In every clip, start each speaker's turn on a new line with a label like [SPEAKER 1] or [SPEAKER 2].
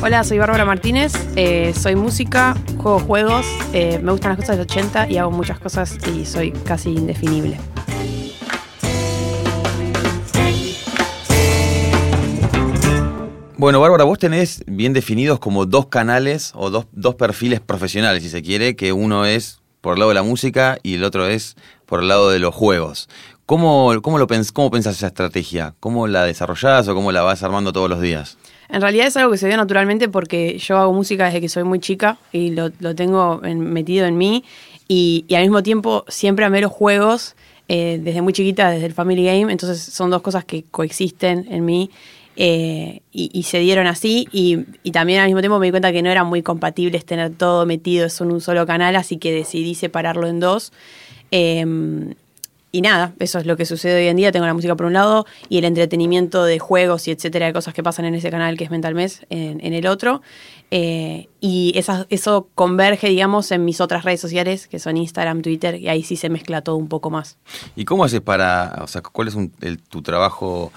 [SPEAKER 1] Hola, soy Bárbara Martínez, eh, soy música, juego juegos, eh, me gustan las cosas del 80 y hago muchas cosas y soy casi indefinible.
[SPEAKER 2] Bueno, Bárbara, vos tenés bien definidos como dos canales o dos, dos perfiles profesionales, si se quiere, que uno es por el lado de la música y el otro es por el lado de los juegos. ¿Cómo, cómo, lo pens cómo pensás esa estrategia? ¿Cómo la desarrollás o cómo la vas armando todos los días?
[SPEAKER 1] En realidad es algo que se dio naturalmente porque yo hago música desde que soy muy chica y lo, lo tengo en- metido en mí y, y al mismo tiempo siempre amé los juegos eh, desde muy chiquita, desde el Family Game, entonces son dos cosas que coexisten en mí eh, y, se dieron así y, también al mismo tiempo me di cuenta que no eran muy compatibles tener todo metido en un solo canal, así que decidí separarlo en dos. Em, y nada, eso es lo que sucede hoy en día. Tengo la música por un lado y el entretenimiento de juegos y etcétera, de cosas que pasan en ese canal que es Mental Mes en, el otro. Eh, y eso converge, digamos, en mis otras redes sociales, que son Instagram, Twitter, y ahí sí se mezcla todo un poco más.
[SPEAKER 2] ¿Y cómo haces para, o sea, cuál es tu trabajo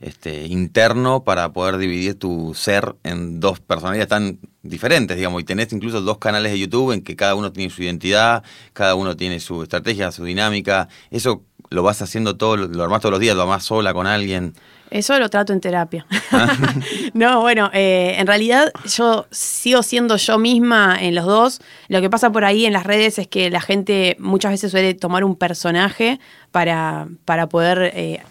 [SPEAKER 2] este, interno para poder dividir tu ser en dos personalidades tan diferentes, digamos, y tenés incluso dos canales de YouTube en que cada uno tiene su identidad, cada uno tiene su estrategia, su dinámica, eso lo vas haciendo todo, lo armás todos los días, lo armás sola con alguien.
[SPEAKER 1] Eso lo trato en terapia. no, bueno, eh, en realidad yo sigo siendo yo misma en los dos. Lo que pasa por ahí en las redes es que la gente muchas veces suele tomar un personaje para, para poder... eh,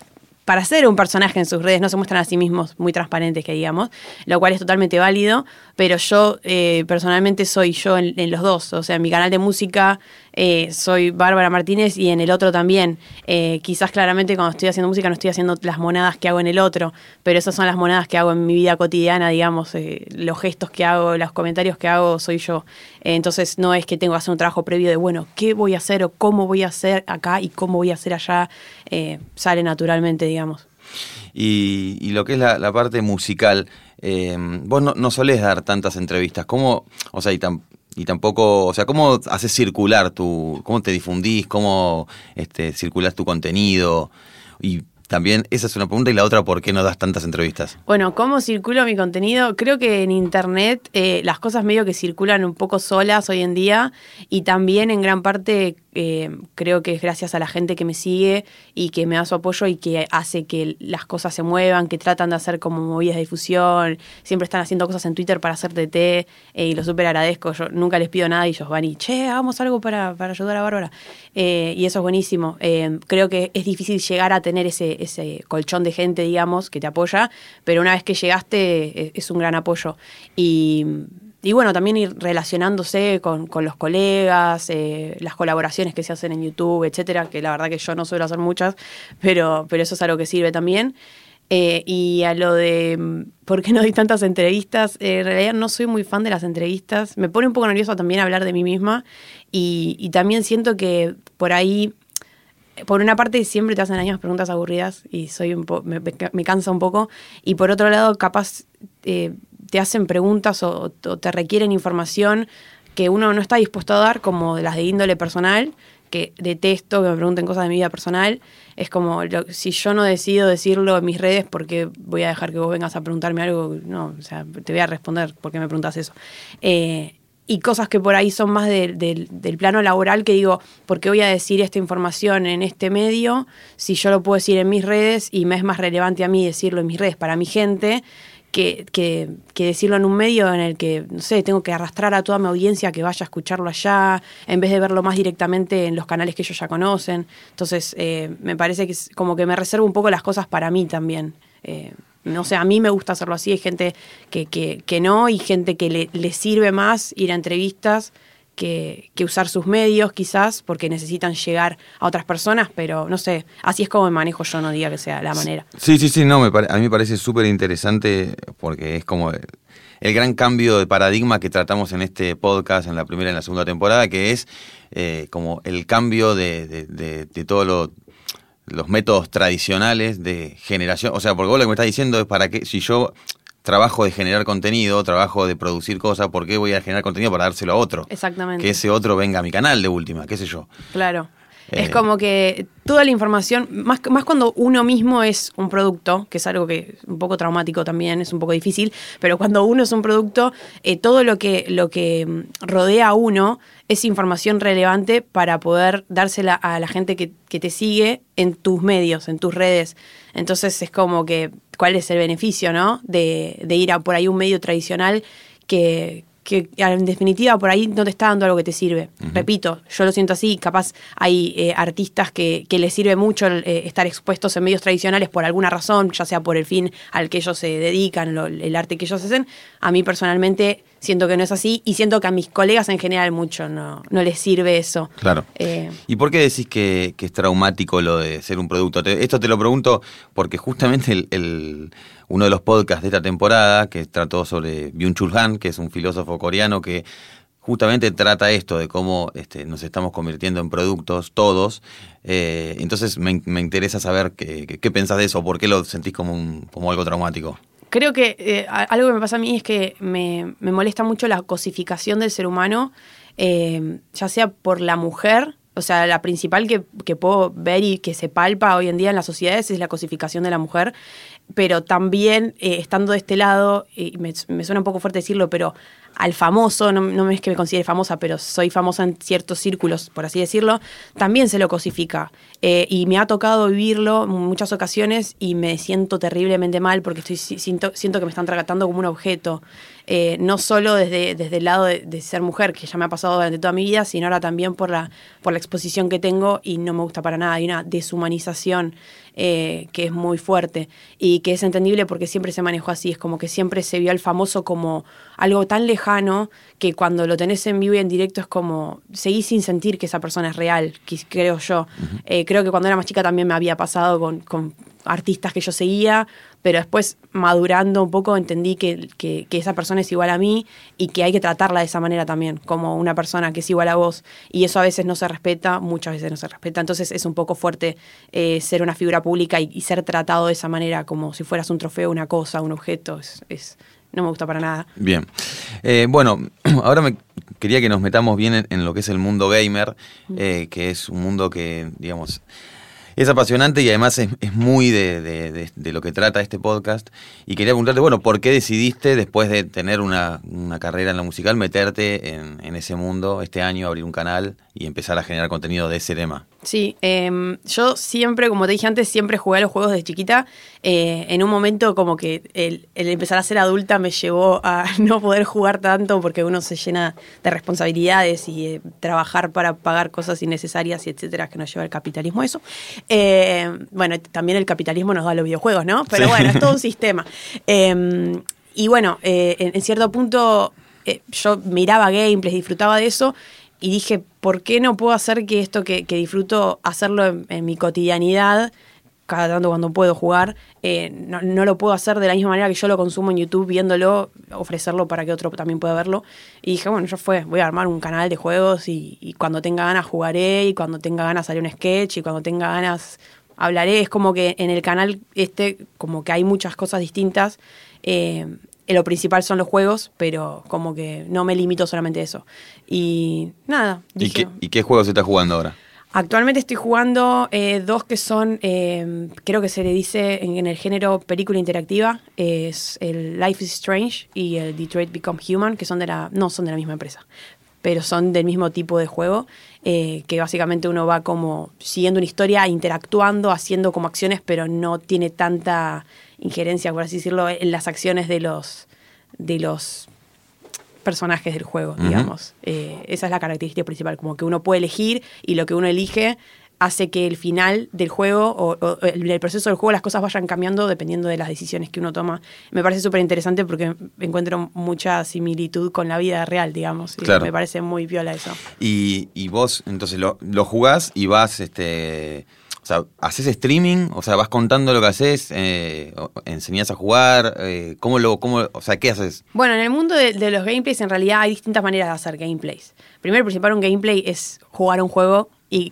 [SPEAKER 1] para ser un personaje en sus redes, no se muestran a sí mismos muy transparentes, que digamos, lo cual es totalmente válido, pero yo eh, personalmente soy yo en, los dos, o sea, en mi canal de música eh, soy Bárbara Martínez y en el otro también. Eh, quizás claramente cuando estoy haciendo música no estoy haciendo las monadas que hago en el otro, pero esas son las monadas que hago en mi vida cotidiana, digamos, los gestos que hago, los comentarios que hago, soy yo. Entonces no es que tengo que hacer un trabajo previo de, bueno, ¿qué voy a hacer o cómo voy a hacer acá y cómo voy a hacer allá? Eh, sale naturalmente, digamos.
[SPEAKER 2] Y, y lo que es la, la parte musical, eh, vos no, no solés dar tantas entrevistas, ¿cómo, o sea, y, tam- y tampoco, o sea, cómo haces circular tu, cómo te difundís, cómo este, circulás tu contenido? Y también, esa es una pregunta, y la otra, ¿por qué no das tantas entrevistas?
[SPEAKER 1] Bueno, ¿cómo circulo mi contenido? Creo que en internet eh, las cosas medio que circulan un poco solas hoy en día y también en gran parte eh, creo que es gracias a la gente que me sigue y que me da su apoyo y que hace que las cosas se muevan, que tratan de hacer como movidas de difusión, siempre están haciendo cosas en Twitter para hacer TT eh, y lo súper agradezco. Yo nunca les pido nada y ellos van y, che, hagamos algo para, para ayudar a Bárbara. Eh, y eso es buenísimo. Creo que es difícil llegar a tener ese, ese colchón de gente, digamos, que te apoya, pero una vez que llegaste es un gran apoyo. Y, y bueno, también ir relacionándose con, con los colegas, eh, las colaboraciones que se hacen en YouTube, etcétera, que la verdad que yo no suelo hacer muchas, pero, pero eso es algo que sirve también. Eh, y a lo de mm, por qué no doy tantas entrevistas, eh, en realidad no soy muy fan de las entrevistas. Me pone un poco nerviosa también hablar de mí misma y, y también siento que por ahí, por una parte siempre te hacen mismas preguntas aburridas y soy un me, me ca- me cansa un poco y por otro lado capaz eh, te hacen preguntas o, te requieren información que uno no está dispuesto a dar como las de índole personal que detesto que me pregunten cosas de mi vida personal. Es como, si yo no decido decirlo en mis redes, ¿por qué voy a dejar que vos vengas a preguntarme algo? No, o sea, te voy a responder por qué me preguntas eso. Eh, y cosas que por ahí son más de- del- del plano laboral que digo, ¿por qué voy a decir esta información en este medio si yo lo puedo decir en mis redes y me es más relevante a mí decirlo en mis redes para mi gente? Que, que, que decirlo en un medio en el que, no sé, tengo que arrastrar a toda mi audiencia que vaya a escucharlo allá, en vez de verlo más directamente en los canales que ellos ya conocen. Entonces, eh, me parece que es como que me reservo un poco las cosas para mí también. Eh, No sé, a mí me gusta hacerlo así, hay gente que, que, que no y gente que le, le sirve más ir a entrevistas que, que usar sus medios quizás porque necesitan llegar a otras personas, pero no sé, así es como me manejo yo, no diga que sea la manera.
[SPEAKER 2] Sí, sí, sí, no, me pare- a mí me parece súper interesante porque es como el, el gran cambio de paradigma que tratamos en este podcast, en la primera y en la segunda temporada, que es eh, como el cambio de, de, de- de todos lo- los métodos tradicionales de generación. O sea, porque vos lo que me estás diciendo es para que, si yo trabajo de generar contenido, trabajo de producir cosas, ¿por qué voy a generar contenido para dárselo a otro?
[SPEAKER 1] Exactamente.
[SPEAKER 2] Que ese otro venga a mi canal de última, qué sé yo.
[SPEAKER 1] Claro.
[SPEAKER 2] Eh.
[SPEAKER 1] Es como que toda la información, más, más cuando uno mismo es un producto, que es algo que es un poco traumático también, es un poco difícil, pero cuando uno es un producto, eh, todo lo que, lo que mm, rodea a uno es información relevante para poder dársela a la gente que, que te sigue en tus medios, en tus redes. Entonces es como que, ¿cuál es el beneficio, no? De, de ir a por ahí un medio tradicional que, que en definitiva por ahí no te está dando algo que te sirve. Repito, yo lo siento así, capaz hay eh, artistas que, que les sirve mucho el, eh, estar expuestos en medios tradicionales por alguna razón, ya sea por el fin al que ellos se dedican, lo- el arte que ellos hacen. A mí personalmente siento que no es así y siento que a mis colegas en general mucho no, no les sirve eso.
[SPEAKER 2] Claro.
[SPEAKER 1] Eh,
[SPEAKER 2] ¿Y por qué decís que, que es traumático lo de ser un producto? Te- esto te lo pregunto porque justamente el, el- uno de los podcasts de esta temporada, que trató sobre Byung-Chul Han, que es un filósofo coreano que justamente trata esto de cómo este, nos estamos convirtiendo en productos todos. Eh, entonces me, me interesa saber qué, qué- qué pensás de eso, por qué lo sentís como, un, como algo traumático.
[SPEAKER 1] Creo que eh, algo que me pasa a mí es que me, me molesta mucho la cosificación del ser humano, eh, ya sea por la mujer, o sea, la principal que, que puedo ver y que se palpa hoy en día en las sociedades es la cosificación de la mujer, pero también eh, estando de este lado, y me, me suena un poco fuerte decirlo, pero al famoso, no, no es que me considere famosa, pero soy famosa en ciertos círculos, por así decirlo, también se lo cosifica. Eh, y me ha tocado vivirlo en muchas ocasiones y me siento terriblemente mal porque estoy, si- siento, siento que me están tratando como un objeto. Eh, no solo desde, desde el lado de, de ser mujer, que ya me ha pasado durante toda mi vida, sino ahora también por la, por la exposición que tengo y no me gusta para nada. Hay una deshumanización eh, que es muy fuerte y que es entendible porque siempre se manejó así. Es como que siempre se vio al famoso como algo tan lejano que cuando lo tenés en vivo y en directo es como seguís sin sentir que esa persona es real, que- creo yo. Eh, creo que cuando era más chica también me había pasado con, con artistas que yo seguía, pero después madurando un poco entendí que, que- que esa persona es igual a mí y que hay que tratarla de esa manera también, como una persona que es igual a vos. Y eso a veces no se respeta, muchas veces no se respeta. Entonces es un poco fuerte eh, ser una figura pública y, y ser tratado de esa manera, como si fueras un trofeo, una cosa, un objeto. Es, es- no me gusta para nada.
[SPEAKER 2] Bien. Eh, bueno, ahora me quería que nos metamos bien en, en lo que es el mundo gamer, eh, que es un mundo que, digamos, es apasionante y además es, muy de, de- de- de lo que trata este podcast. Y quería preguntarte, bueno, ¿por qué decidiste, después de tener una, una carrera en la musical, meterte en, en ese mundo este año, abrir un canal y empezar a generar contenido de ese tema?
[SPEAKER 1] Sí, em, yo siempre, como te dije antes, siempre jugué a los juegos de chiquita. Eh, en un momento como que el, el empezar a ser adulta me llevó a no poder jugar tanto porque uno se llena de responsabilidades y de trabajar para pagar cosas innecesarias y etcétera que nos lleva el capitalismo a eso. Eh, bueno, también el capitalismo nos da los videojuegos, ¿no? Pero
[SPEAKER 2] Sí.
[SPEAKER 1] bueno, es todo un sistema. Em, y bueno, eh, en, en cierto punto eh, yo miraba gameplays, disfrutaba de eso y dije, ¿por qué no puedo hacer que esto que, que disfruto, hacerlo en, mi cotidianidad, cada tanto cuando puedo jugar, eh, no, no lo puedo hacer de la misma manera que yo lo consumo en YouTube, viéndolo, ofrecerlo para que otro también pueda verlo? Y dije, bueno, ya fue, voy a armar un canal de juegos y, y cuando tenga ganas jugaré y cuando tenga ganas haré un sketch y cuando tenga ganas hablaré. Es como que en el canal este, como que hay muchas cosas distintas. Eh, lo principal son los juegos, pero como que no me limito solamente a eso. Y nada,
[SPEAKER 2] ¿Y qué, ¿Y qué juego se está jugando ahora?
[SPEAKER 1] Actualmente estoy jugando eh, dos que son, eh, creo que se le dice en, en el género película interactiva, es el Life is Strange y el Detroit Become Human, que son de la, no son de la misma empresa, pero son del mismo tipo de juego, eh, que básicamente uno va como siguiendo una historia, interactuando, haciendo como acciones, pero no tiene tanta injerencia, por así decirlo, en las acciones de los, de los personajes del juego, digamos. Eh, esa es la característica principal, como que uno puede elegir y lo que uno elige hace que el final del juego o, o el, proceso del juego las cosas vayan cambiando dependiendo de las decisiones que uno toma. Me parece súper interesante porque encuentro mucha similitud con la vida real, digamos. y
[SPEAKER 2] Claro.
[SPEAKER 1] Me parece muy viola eso.
[SPEAKER 2] Y, y vos, entonces, lo, lo jugás y vas, este. O sea, ¿haces streaming? O sea, vas contando lo que haces, eh, enseñás a jugar, eh, ¿cómo lo, cómo, o sea, qué haces?
[SPEAKER 1] Bueno, en el mundo de, los gameplays en realidad hay distintas maneras de hacer gameplays. Primero, y principal, un gameplay es jugar un juego y,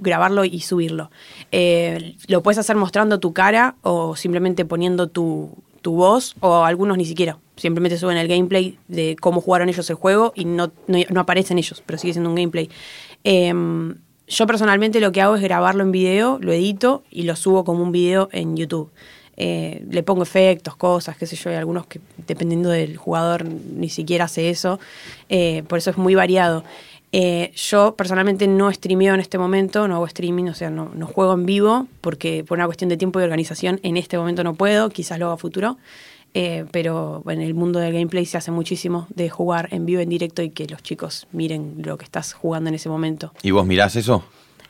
[SPEAKER 1] grabarlo y subirlo. Eh, lo puedes hacer mostrando tu cara o simplemente poniendo tu, tu voz o algunos ni siquiera. Simplemente suben el gameplay de cómo jugaron ellos el juego y no, no, no aparecen ellos, pero sigue siendo un gameplay. Yo personalmente lo que hago es grabarlo en video, lo edito y lo subo como un video en YouTube. Eh, le pongo efectos, cosas, qué sé yo, hay algunos que dependiendo del jugador ni siquiera hace eso, Eh, por eso es muy variado. Eh, yo personalmente no streameo en este momento, no hago streaming, o sea, no, no juego en vivo, porque por una cuestión de tiempo y organización en este momento no puedo, quizás lo haga futuro. Eh, pero en el mundo del gameplay se hace muchísimo de jugar en vivo, en directo y que los chicos miren lo que estás jugando en ese momento.
[SPEAKER 2] ¿Y vos mirás eso?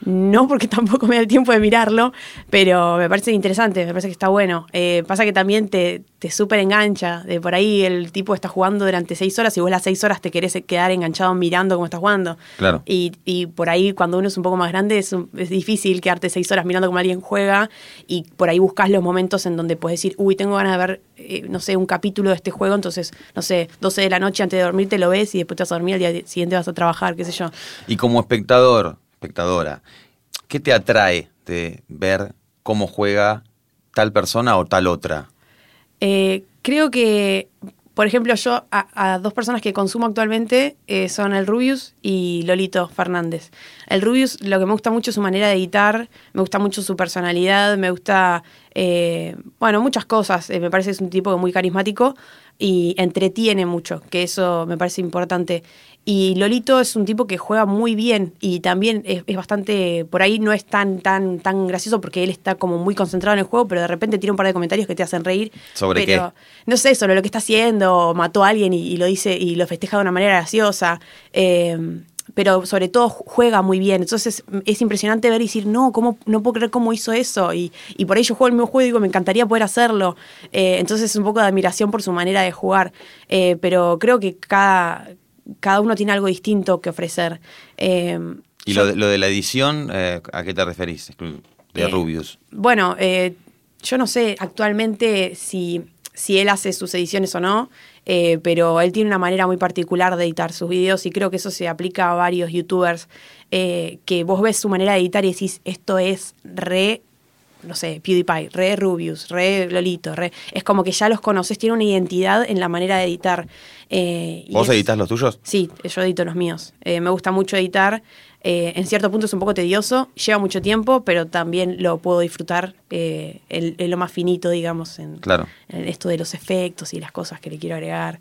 [SPEAKER 1] No porque tampoco me da el tiempo de mirarlo, pero me parece interesante, me parece que está bueno. Eh, pasa que también te, te súper engancha, de por ahí el tipo está jugando durante seis horas y vos las seis horas te querés quedar enganchado mirando cómo está jugando.
[SPEAKER 2] Claro.
[SPEAKER 1] Y, y por ahí cuando uno es un poco más grande es, un- es difícil quedarte seis horas mirando cómo alguien juega y por ahí buscas los momentos en donde puedes decir, uy, tengo ganas de ver, eh, no sé, un capítulo de este juego, entonces, no sé, 12 de la noche antes de dormir te lo ves y después te vas a dormir, al día siguiente vas a trabajar, qué sé yo.
[SPEAKER 2] Y como espectador, ¿qué te atrae de ver cómo juega tal persona o tal otra?
[SPEAKER 1] Eh, creo que, por ejemplo, yo a, dos personas que consumo actualmente eh, son el Rubius y Lolito Fernández. El Rubius, lo que me gusta mucho es su manera de editar, me gusta mucho su personalidad, me gusta, eh, bueno, muchas cosas. Me parece que es un tipo muy carismático y entretiene mucho, que eso me parece importante. Y Lolito es un tipo que juega muy bien y también es, es bastante, por ahí no es tan, tan, tan gracioso porque él está como muy concentrado en el juego, pero de repente tiene un par de comentarios que te hacen reír.
[SPEAKER 2] ¿Sobre
[SPEAKER 1] pero, No sé, sobre lo que está haciendo, mató a alguien y, y lo dice y lo festeja de una manera graciosa. eh, pero sobre todo ju- juega muy bien. Entonces es impresionante ver y decir, no, ¿cómo, no puedo creer cómo hizo eso. Y, y por ahí yo juego el mismo juego y digo, me encantaría poder hacerlo. Eh, entonces es un poco de admiración por su manera de jugar. Eh, pero creo que cada, cada uno tiene algo distinto que ofrecer. Eh,
[SPEAKER 2] ¿Y
[SPEAKER 1] yo-
[SPEAKER 2] lo de, lo de la edición, eh, a qué te referís? De Rubius.
[SPEAKER 1] Bueno, yo no sé actualmente si, si él hace sus ediciones o no, eh, pero él tiene una manera muy particular de editar sus videos y creo que eso se aplica a varios youtubers, eh, que vos ves su manera de editar y decís, esto es re, no sé, PewDiePie, re Rubius, re Lolito, re... Es como que ya los conoces, tiene una identidad en la manera de editar. eh,
[SPEAKER 2] ¿Vos
[SPEAKER 1] es-
[SPEAKER 2] editas los tuyos?
[SPEAKER 1] Sí, yo edito los míos. Eh, me gusta mucho editar. Eh, en cierto punto es un poco tedioso, lleva mucho tiempo, pero también lo puedo disfrutar en, en lo más finito, digamos, en,
[SPEAKER 2] Claro.
[SPEAKER 1] en esto de los efectos y las cosas que le quiero agregar.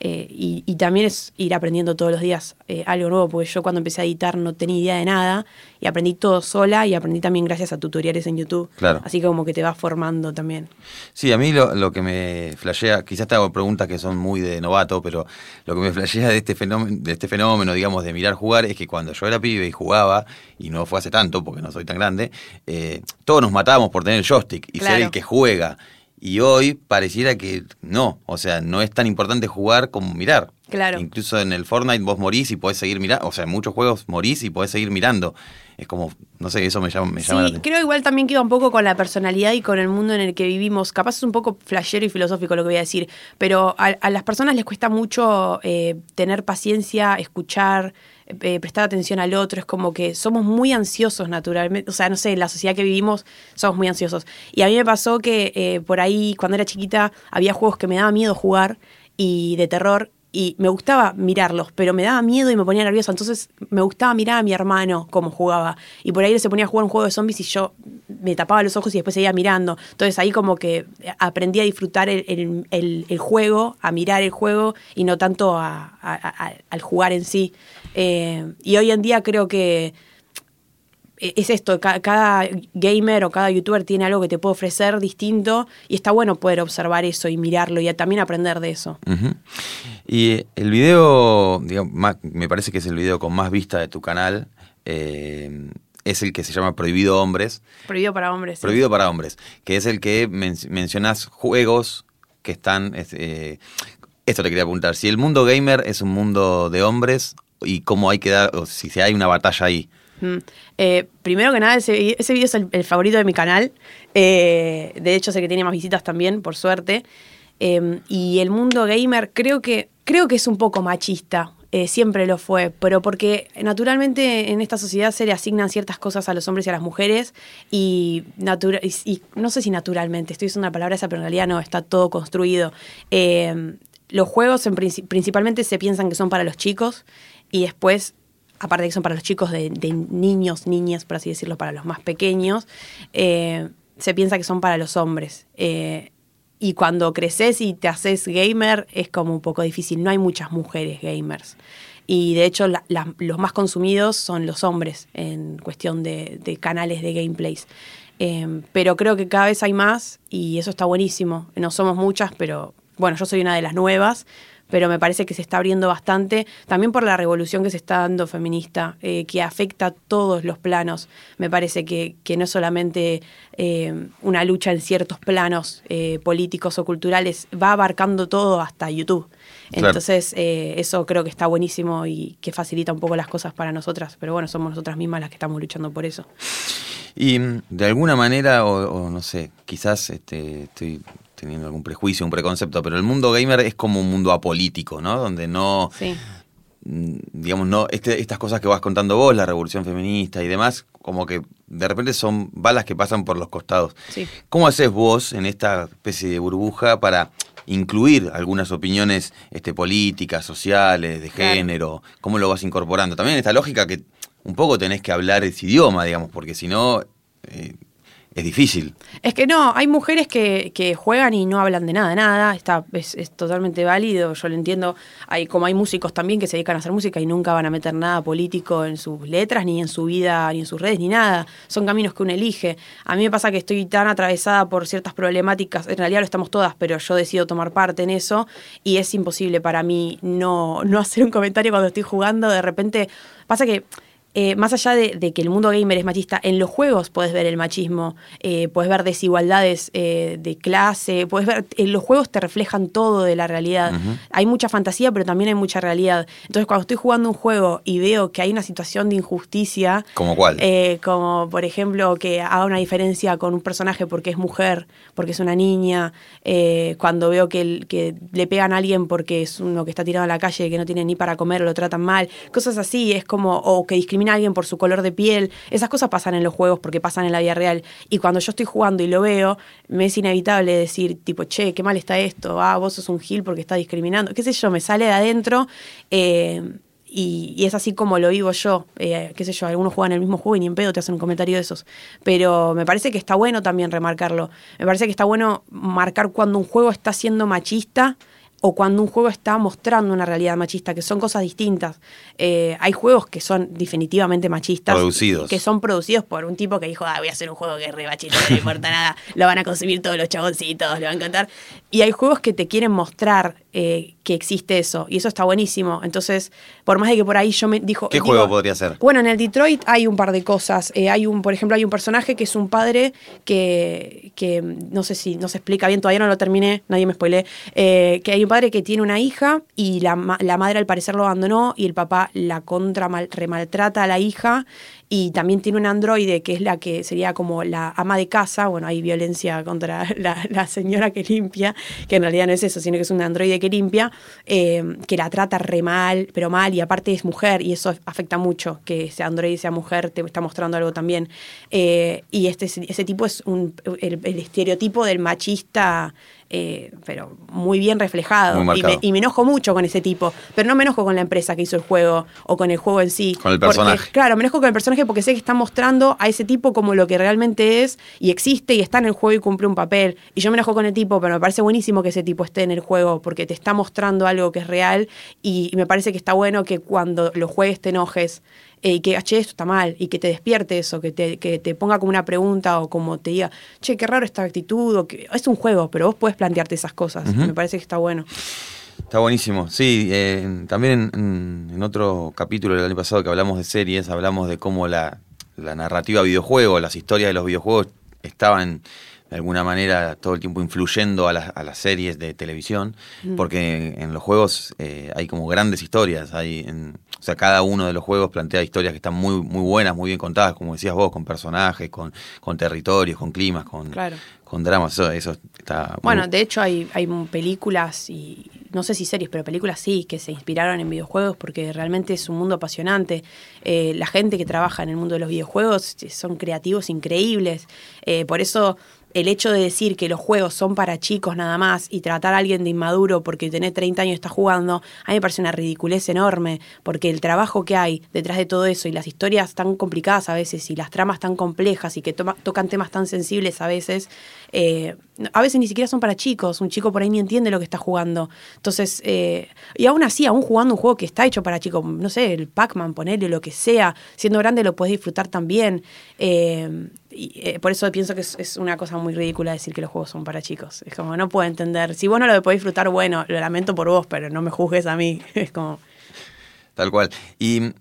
[SPEAKER 1] Eh, y, y también es ir aprendiendo todos los días eh, algo nuevo, porque yo cuando empecé a editar no tenía idea de nada y aprendí todo sola y aprendí también gracias a tutoriales en YouTube.
[SPEAKER 2] Claro.
[SPEAKER 1] Así que como que te vas formando también.
[SPEAKER 2] Sí, a mí lo, lo que me flashea, quizás te hago preguntas que son muy de novato, pero lo que me flashea de este fenómeno, de este fenómeno, digamos, de mirar jugar, es que cuando yo era pibe y jugaba, y no fue hace tanto, porque no soy tan grande, eh, todos nos matábamos por tener el joystick y ser el que juega. Y hoy pareciera que no, o sea, no es tan importante jugar como mirar.
[SPEAKER 1] Claro.
[SPEAKER 2] Incluso en el Fortnite vos morís y podés seguir mirando, o sea, en muchos juegos morís y podés seguir mirando. Es como, no sé, eso me llama, me llama la
[SPEAKER 1] Sí,
[SPEAKER 2] atención.
[SPEAKER 1] creo igual también que va un poco con la personalidad y con el mundo en el que vivimos. Capaz es un poco flashero y filosófico lo que voy a decir, pero a, a las personas les cuesta mucho eh, tener paciencia, escuchar, eh, prestar atención al otro. Es como que somos muy ansiosos naturalmente. O sea, no sé, en la sociedad que vivimos somos muy ansiosos. Y a mí me pasó que eh, por ahí, cuando era chiquita, había juegos que me daba miedo jugar y de terror y me gustaba mirarlos, pero me daba miedo y me ponía nerviosa. Entonces me gustaba mirar a mi hermano cómo jugaba. Y por ahí se ponía a jugar un juego de zombies y yo me tapaba los ojos y después seguía mirando. Entonces ahí como que aprendí a disfrutar el, el- el- juego, a mirar el juego y no tanto a- al jugar en sí. Eh, y hoy en día creo que es esto, ca- cada gamer o cada youtuber tiene algo que te puede ofrecer distinto y está bueno poder observar eso y mirarlo y a- también aprender de eso.
[SPEAKER 2] Y el video, digamos, más- me parece que es el video con más vista de tu canal. eh, es el que se llama Prohibido Hombres.
[SPEAKER 1] Prohibido para hombres. sí.
[SPEAKER 2] Prohibido para hombres, que es el que men- mencionas juegos que están... es, eh, esto te quería preguntar, si el mundo gamer es un mundo de hombres y cómo hay que dar, o si hay una batalla ahí.
[SPEAKER 1] Eh, primero que nada, ese, vi- ese video es el, favorito de mi canal. Eh, de hecho, el que tiene más visitas también, por suerte. Eh, y el mundo gamer creo que, creo que es un poco machista. eh, siempre lo fue, pero porque naturalmente en esta sociedad se le asignan ciertas cosas a los hombres y a las mujeres y, no sé si naturalmente, estoy usando una palabra esa, pero en realidad no, está todo construido. Eh, los juegos en princi- principalmente se piensan que son para los chicos y después aparte de que son para los chicos de, de niños, niñas, por así decirlo, para los más pequeños, eh, se piensa que son para los hombres. Eh, y cuando creces y te haces gamer es como un poco difícil. No hay muchas mujeres gamers. Y de hecho los más consumidos son los hombres en cuestión de, canales de gameplays. Eh, pero creo que cada vez hay más y eso está buenísimo. No somos muchas, pero bueno, yo soy una de las nuevas pero me parece que se está abriendo bastante, también por la revolución que se está dando feminista, eh, que afecta a todos los planos. Me parece que, que no es solamente eh, una lucha en ciertos planos eh, políticos o culturales, va abarcando todo hasta YouTube.
[SPEAKER 2] Claro.
[SPEAKER 1] Entonces, eso creo que está buenísimo y que facilita un poco las cosas para nosotras, pero bueno, somos nosotras mismas las que estamos luchando por eso.
[SPEAKER 2] Y mm, de alguna manera, o, o no sé, quizás este, estoy teniendo algún prejuicio, un preconcepto, pero el mundo gamer es como un mundo apolítico, ¿no? Donde no,
[SPEAKER 1] Sí.
[SPEAKER 2] mm, digamos, no, este, estas cosas que vas contando vos, la revolución feminista y demás, como que de repente son balas que pasan por los costados.
[SPEAKER 1] Sí.
[SPEAKER 2] ¿Cómo haces vos en esta especie de burbuja para incluir algunas opiniones este, políticas, sociales, de
[SPEAKER 1] Claro.
[SPEAKER 2] género? ¿Cómo lo vas incorporando? También esta lógica que un poco tenés que hablar ese idioma, digamos, porque si no eh, es difícil.
[SPEAKER 1] Es que no, hay mujeres que, juegan y no hablan de nada, nada, está, es, es totalmente válido, yo lo entiendo, hay, como hay músicos también que se dedican a hacer música y nunca van a meter nada político en sus letras, ni en su vida, ni en sus redes, ni nada, son caminos que uno elige. A mí me pasa que estoy tan atravesada por ciertas problemáticas, en realidad lo estamos todas, pero yo decido tomar parte en eso y es imposible para mí no, no hacer un comentario cuando estoy jugando, de repente pasa que eh, más allá de, de que el mundo gamer es machista, en los juegos puedes ver el machismo, eh, puedes ver desigualdades eh, de clase, puedes ver, en los juegos te reflejan todo de la realidad. Hay mucha fantasía, pero también hay mucha realidad. Entonces, cuando estoy jugando un juego y veo que hay una situación de injusticia,
[SPEAKER 2] ¿Como cuál?
[SPEAKER 1] eh, como por ejemplo que haga una diferencia con un personaje porque es mujer, porque es una niña, cuando veo que, el- que le pegan a alguien porque es uno que está tirado en la calle, que no tiene ni para comer o lo tratan mal, cosas así, es como, o que alguien por su color de piel, esas cosas pasan en los juegos porque pasan en la vida real. Y cuando yo estoy jugando y lo veo, me es inevitable decir, tipo, che, qué mal está esto, ah, vos sos un gil porque estás discriminando, qué sé yo, me sale de adentro. eh, y, y es así como lo vivo yo. Eh, qué sé yo, algunos juegan el mismo juego y ni en pedo te hacen un comentario de esos. Pero me parece que está bueno también remarcarlo. Me parece que está bueno marcar cuando un juego está siendo machista o cuando un juego está mostrando una realidad machista, que son cosas distintas. Eh, hay juegos que son definitivamente machistas.
[SPEAKER 2] Producidos.
[SPEAKER 1] Que son producidos por un tipo que dijo, ah, voy a hacer un juego que es re machista, no importa nada, lo van a consumir todos los chaboncitos, le va a encantar. Y hay juegos que te quieren mostrar eh, que existe eso, y eso está buenísimo. Entonces, por más de que por ahí yo me dijo...
[SPEAKER 2] ¿Qué
[SPEAKER 1] digo-
[SPEAKER 2] juego podría ser?
[SPEAKER 1] bueno, en el Detroit hay un par de cosas. Eh, hay un, por ejemplo, hay un personaje que es un padre que, que no sé si no se explica bien, todavía no lo terminé, nadie me spoilé. que hay un padre que tiene una hija y la, la madre al parecer lo abandonó y el papá la contra mal, remaltrata a la hija y también tiene un androide que es la que sería como la ama de casa. Bueno, hay violencia contra la, la señora que limpia, que en realidad no es eso, sino que es un androide que limpia, eh, que la trata re mal, pero mal, y aparte es mujer, y eso afecta mucho, que ese androide sea mujer, te está mostrando algo también. Eh, y este, ese tipo es un, el, el estereotipo del machista. Eh, pero muy bien reflejado.
[SPEAKER 2] Muy
[SPEAKER 1] y, me, y me enojo mucho con ese tipo. Pero no me enojo con la empresa que hizo el juego o con el juego en sí.
[SPEAKER 2] Con el
[SPEAKER 1] Porque,
[SPEAKER 2] personaje.
[SPEAKER 1] claro, me enojo con el personaje porque sé que está mostrando a ese tipo como lo que realmente es y existe y está en el juego y cumple un papel. Y yo me enojo con el tipo, pero me parece buenísimo que ese tipo esté en el juego porque te está mostrando algo que es real y, y me parece que está bueno que cuando lo juegues te enojes y que, che, esto está mal, y que te despierte eso, que te, que te ponga como una pregunta o como te diga, che, qué raro esta actitud, o que es un juego, pero vos puedes plantearte esas cosas. Me parece que está bueno.
[SPEAKER 2] Está buenísimo. Sí, eh, también en, en otro capítulo del año pasado que hablamos de series, hablamos de cómo la, la narrativa videojuego, las historias de los videojuegos estaban de alguna manera todo el tiempo influyendo a, las- a las series de televisión, porque en los juegos eh, hay como grandes historias, hay en- o sea, cada uno de los juegos plantea historias que están muy, muy buenas, muy bien contadas, como decías vos, con personajes, con, con territorios, con climas, con,
[SPEAKER 1] Claro.
[SPEAKER 2] Con dramas, eso, eso está...
[SPEAKER 1] Bueno, de hecho hay, hay películas y no sé si series, pero películas sí, que se inspiraron en videojuegos porque realmente es un mundo apasionante. Eh, la gente que trabaja en el mundo de los videojuegos eh, son creativos increíbles. Eh, por eso el hecho de decir que los juegos son para chicos nada más y tratar a alguien de inmaduro porque tiene 30 años y está jugando, a mí me parece una ridiculez enorme, porque el trabajo que hay detrás de todo eso y las historias tan complicadas a veces y las tramas tan complejas y que tocan temas tan sensibles a veces, eh, a veces ni siquiera son para chicos, un chico por ahí ni entiende lo que está jugando. Entonces, eh, y aún así, aún jugando un juego que está hecho para chicos, no sé, el Pac-Man, ponerle lo que sea, siendo grande lo puedes disfrutar también. Eh, por eso pienso que es, es una cosa muy ridícula decir que los juegos son para chicos. Es como, no puedo entender. Si vos no lo podés disfrutar, bueno, lo lamento por vos, pero no me juzgues a mí. Es como,
[SPEAKER 2] Tal cual. Y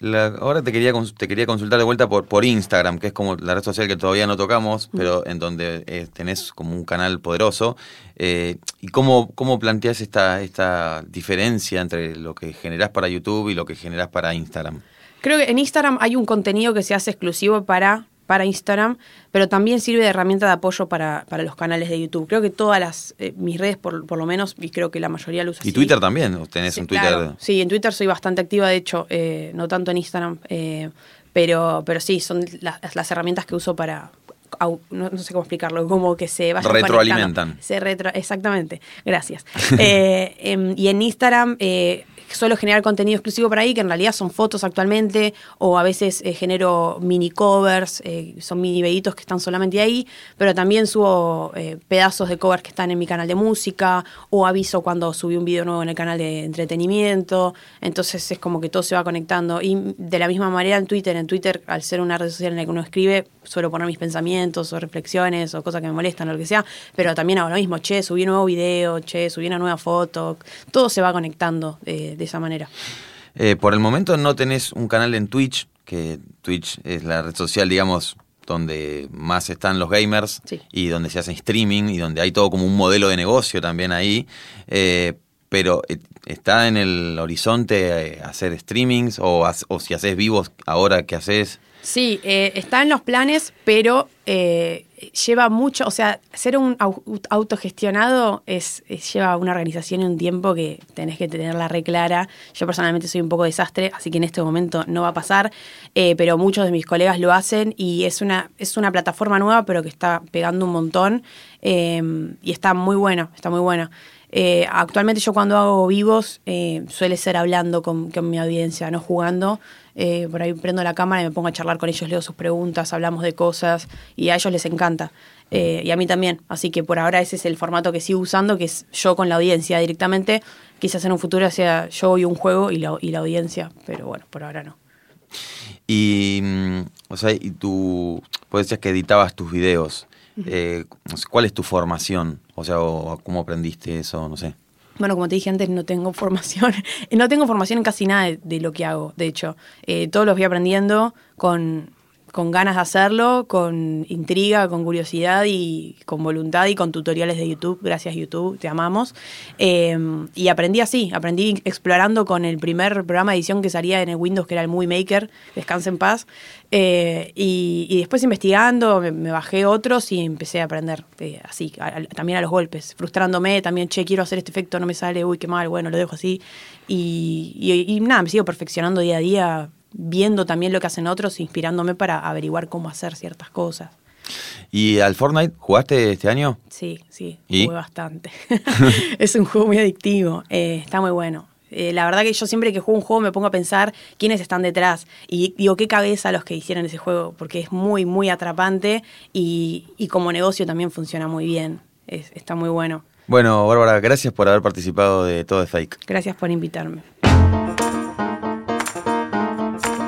[SPEAKER 2] la- ahora te quería, te quería consultar de vuelta por, por Instagram, que es como la red social que todavía no tocamos, pero en donde eh, tenés como un canal poderoso. Eh, ¿Y cómo, cómo planteas esta, esta diferencia entre lo que generás para YouTube y lo que generás para Instagram?
[SPEAKER 1] Creo que en Instagram hay un contenido que se hace exclusivo para, para Instagram, pero también sirve de herramienta de apoyo para, para los canales de YouTube. Creo que todas las, eh, mis redes, por, por lo menos, y creo que la mayoría lo usa
[SPEAKER 2] Y
[SPEAKER 1] así.
[SPEAKER 2] Twitter también, ¿o tenés
[SPEAKER 1] Sí,
[SPEAKER 2] un Twitter.
[SPEAKER 1] claro. Sí, en Twitter soy bastante activa, de hecho, eh, no tanto en Instagram, eh, pero, pero sí, son las, las herramientas que uso para... No, no sé cómo explicarlo, como que se vayan
[SPEAKER 2] Retroalimentan.
[SPEAKER 1] Se retro, exactamente, gracias. Eh, em, y en Instagram eh, suelo generar contenido exclusivo para ahí, que en realidad son fotos actualmente, o a veces eh, genero mini covers, eh, son mini videitos que están solamente ahí, pero también subo eh, pedazos de covers que están en mi canal de música, o aviso cuando subí un video nuevo en el canal de entretenimiento, entonces es como que todo se va conectando. Y de la misma manera en Twitter, en Twitter, al ser una red social en la que uno escribe, suelo poner mis pensamientos o reflexiones o cosas que me molestan o lo que sea, pero también lo mismo, che, subí un nuevo video, che, subí una nueva foto, todo se va conectando de esa manera.
[SPEAKER 2] Eh, por el momento no tenés un canal en Twitch, que Twitch es la red social, digamos, donde más están los gamers
[SPEAKER 1] Sí.
[SPEAKER 2] y donde se hace streaming y donde hay todo como un modelo de negocio también ahí. Eh, pero eh, ¿está en el horizonte eh, hacer streamings o, o si haces vivos ahora que haces?
[SPEAKER 1] Sí, eh, está en los planes, pero eh, lleva mucho, o sea, ser un au- autogestionado es, lleva una organización y un tiempo que tenés que tenerla re clara. Yo personalmente soy un poco desastre, así que en este momento no va a pasar, eh, pero muchos de mis colegas lo hacen y es una, es una plataforma nueva, pero que está pegando un montón eh, y está muy buena, está muy buena. Eh, actualmente yo cuando hago vivos eh, suele ser hablando con, con mi audiencia, no jugando. Eh, por ahí prendo la cámara y me pongo a charlar con ellos, leo sus preguntas, hablamos de cosas y a ellos les encanta. Eh, y a mí también. Así que por ahora ese es el formato que sigo usando, que es yo con la audiencia directamente. Quizás en un futuro sea yo y un juego y la, y la audiencia, pero bueno, por ahora no.
[SPEAKER 2] Y, mm, o sea, y tú, pues decías que editabas tus videos. Eh, ¿Cuál es tu formación? O sea, o ¿cómo aprendiste eso? No sé.
[SPEAKER 1] Bueno, como te dije antes, no tengo formación. no tengo formación en casi nada de, lo que hago, de hecho. Eh, todos los voy aprendiendo con, con ganas de hacerlo, con intriga, con curiosidad y con voluntad y con tutoriales de YouTube. Gracias YouTube, te amamos. Eh, y aprendí así, aprendí explorando con el primer programa de edición que salía en el Windows, que era el Movie Maker, Descansa en paz. Eh, y, después investigando, me, bajé otros y empecé a aprender eh, así, a- también a los golpes, frustrándome, también, che, quiero hacer este efecto, no me sale, uy, qué mal, bueno, lo dejo así. Y nada, me sigo perfeccionando día a día, viendo también lo que hacen otros, inspirándome para averiguar cómo hacer ciertas cosas.
[SPEAKER 2] ¿Y al Fortnite jugaste este año?
[SPEAKER 1] Sí, sí,
[SPEAKER 2] ¿Y?
[SPEAKER 1] jugué bastante. es un juego muy adictivo, eh, está muy bueno. Eh, la verdad que yo siempre que juego un juego me pongo a pensar quiénes están detrás y digo qué cabeza los que hicieron ese juego, porque es muy, muy atrapante y, y como negocio también funciona muy bien. Es- está muy bueno.
[SPEAKER 2] Bueno, Bárbara, gracias por haber participado de Todo es Fake.
[SPEAKER 1] Gracias por invitarme.